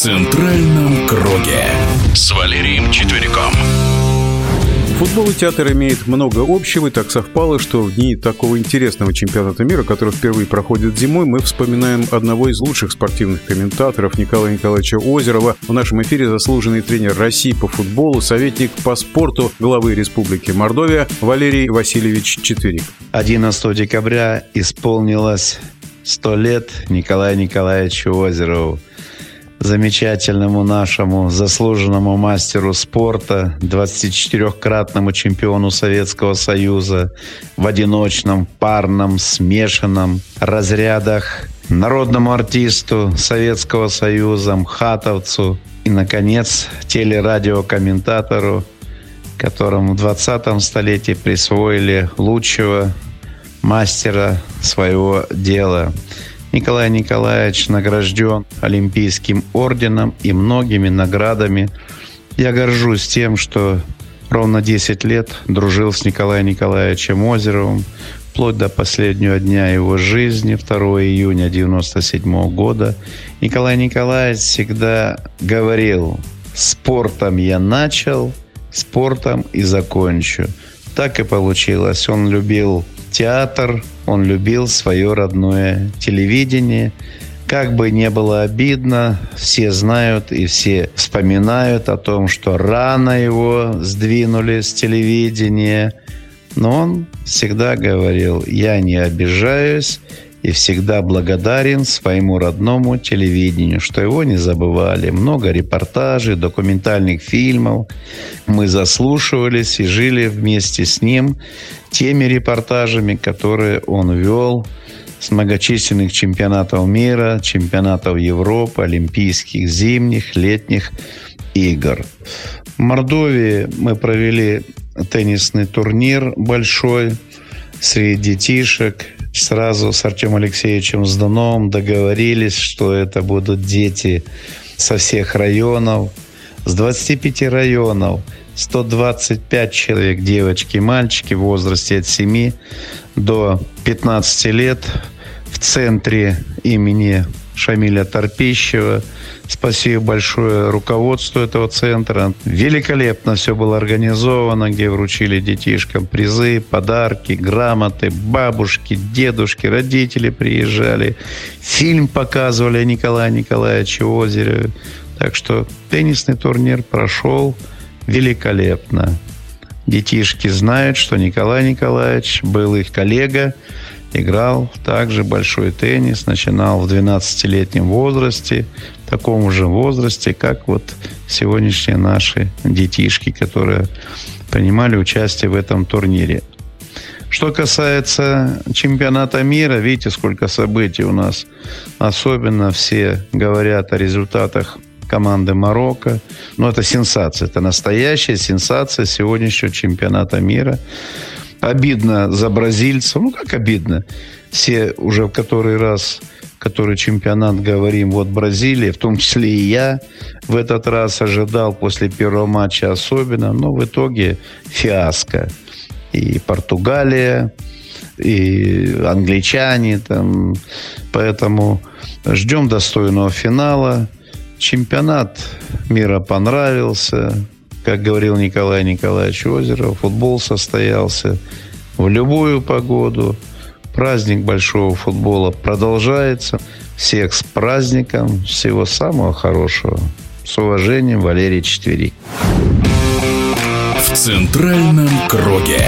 центральном круге с Валерием Четвериком. Футбол и театр имеют много общего, и так совпало, что в дни такого интересного чемпионата мира, который впервые проходит зимой, мы вспоминаем одного из лучших спортивных комментаторов Николая Николаевича Озерова. В нашем эфире заслуженный тренер России по футболу, советник по спорту главы Республики Мордовия Валерий Васильевич Четверик. 11 декабря исполнилось 100 лет Николаю Николаевичу Озерову замечательному нашему заслуженному мастеру спорта, 24-кратному чемпиону Советского Союза в одиночном, парном, смешанном разрядах, народному артисту Советского Союза, МХАТовцу и, наконец, телерадиокомментатору, которому в 20 столетии присвоили лучшего мастера своего дела – Николай Николаевич награжден Олимпийским орденом и многими наградами. Я горжусь тем, что ровно 10 лет дружил с Николаем Николаевичем Озеровым, вплоть до последнего дня его жизни, 2 июня 1997 года. Николай Николаевич всегда говорил, спортом я начал, спортом и закончу. Так и получилось. Он любил театр, он любил свое родное телевидение. Как бы не было обидно, все знают и все вспоминают о том, что рано его сдвинули с телевидения. Но он всегда говорил, я не обижаюсь, и всегда благодарен своему родному телевидению, что его не забывали. Много репортажей, документальных фильмов. Мы заслушивались и жили вместе с ним теми репортажами, которые он вел с многочисленных чемпионатов мира, чемпионатов Европы, олимпийских, зимних, летних игр. В Мордовии мы провели теннисный турнир большой среди детишек – сразу с Артемом Алексеевичем Сдановым договорились, что это будут дети со всех районов, с 25 районов, 125 человек, девочки и мальчики в возрасте от 7 до 15 лет в центре имени Шамиля Торпищева – Спасибо большое руководству этого центра. Великолепно все было организовано, где вручили детишкам призы, подарки, грамоты, бабушки, дедушки, родители приезжали. Фильм показывали о Николае Николаевиче Озереве. Так что теннисный турнир прошел великолепно. Детишки знают, что Николай Николаевич был их коллега, играл также большой теннис, начинал в 12-летнем возрасте, в таком же возрасте, как вот сегодняшние наши детишки, которые принимали участие в этом турнире. Что касается чемпионата мира, видите, сколько событий у нас. Особенно все говорят о результатах команды Марокко. Но это сенсация, это настоящая сенсация сегодняшнего чемпионата мира. Обидно за бразильцев. Ну, как обидно? Все уже в который раз который чемпионат говорим, вот Бразилия, в том числе и я в этот раз ожидал после первого матча особенно, но в итоге фиаско. И Португалия, и англичане там. Поэтому ждем достойного финала. Чемпионат мира понравился. Как говорил Николай Николаевич Озеров, футбол состоялся в любую погоду. Праздник большого футбола продолжается. Всех с праздником. Всего самого хорошего. С уважением, Валерий Четверик. В центральном круге.